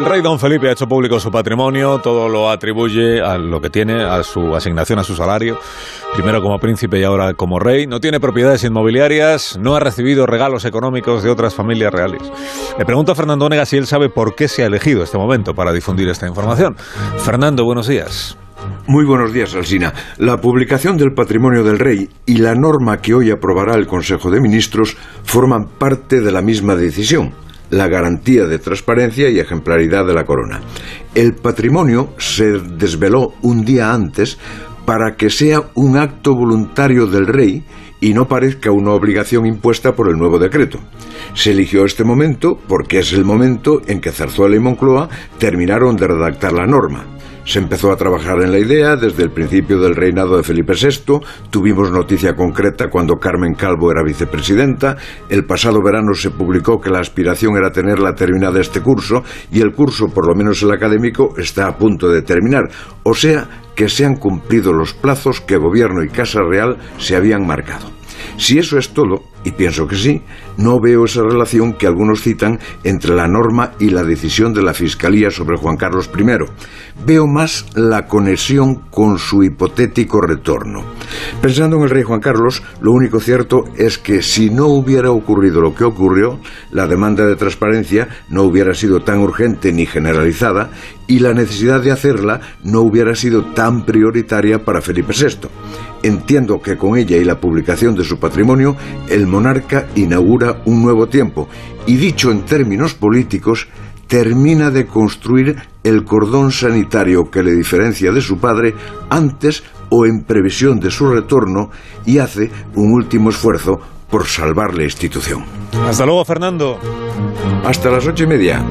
El rey don Felipe ha hecho público su patrimonio, todo lo atribuye a lo que tiene, a su asignación, a su salario, primero como príncipe y ahora como rey. No tiene propiedades inmobiliarias, no ha recibido regalos económicos de otras familias reales. Le pregunto a Fernando Onega si él sabe por qué se ha elegido este momento para difundir esta información. Fernando, buenos días. Muy buenos días, Alsina. La publicación del patrimonio del rey y la norma que hoy aprobará el Consejo de Ministros forman parte de la misma decisión la garantía de transparencia y ejemplaridad de la corona. El patrimonio se desveló un día antes para que sea un acto voluntario del rey y no parezca una obligación impuesta por el nuevo decreto. Se eligió este momento porque es el momento en que Zarzuela y Moncloa terminaron de redactar la norma. Se empezó a trabajar en la idea desde el principio del reinado de Felipe VI, tuvimos noticia concreta cuando Carmen Calvo era vicepresidenta, el pasado verano se publicó que la aspiración era tenerla terminada este curso y el curso, por lo menos el académico, está a punto de terminar, o sea que se han cumplido los plazos que Gobierno y Casa Real se habían marcado. Si eso es todo, y pienso que sí, no veo esa relación que algunos citan entre la norma y la decisión de la Fiscalía sobre Juan Carlos I. Veo más la conexión con su hipotético retorno. Pensando en el rey Juan Carlos, lo único cierto es que si no hubiera ocurrido lo que ocurrió, la demanda de transparencia no hubiera sido tan urgente ni generalizada y la necesidad de hacerla no hubiera sido tan prioritaria para Felipe VI. Entiendo que con ella y la publicación de su patrimonio, el monarca inaugura un nuevo tiempo y dicho en términos políticos, termina de construir el cordón sanitario que le diferencia de su padre antes o en previsión de su retorno y hace un último esfuerzo por salvar la institución. Hasta luego, Fernando. Hasta las ocho y media.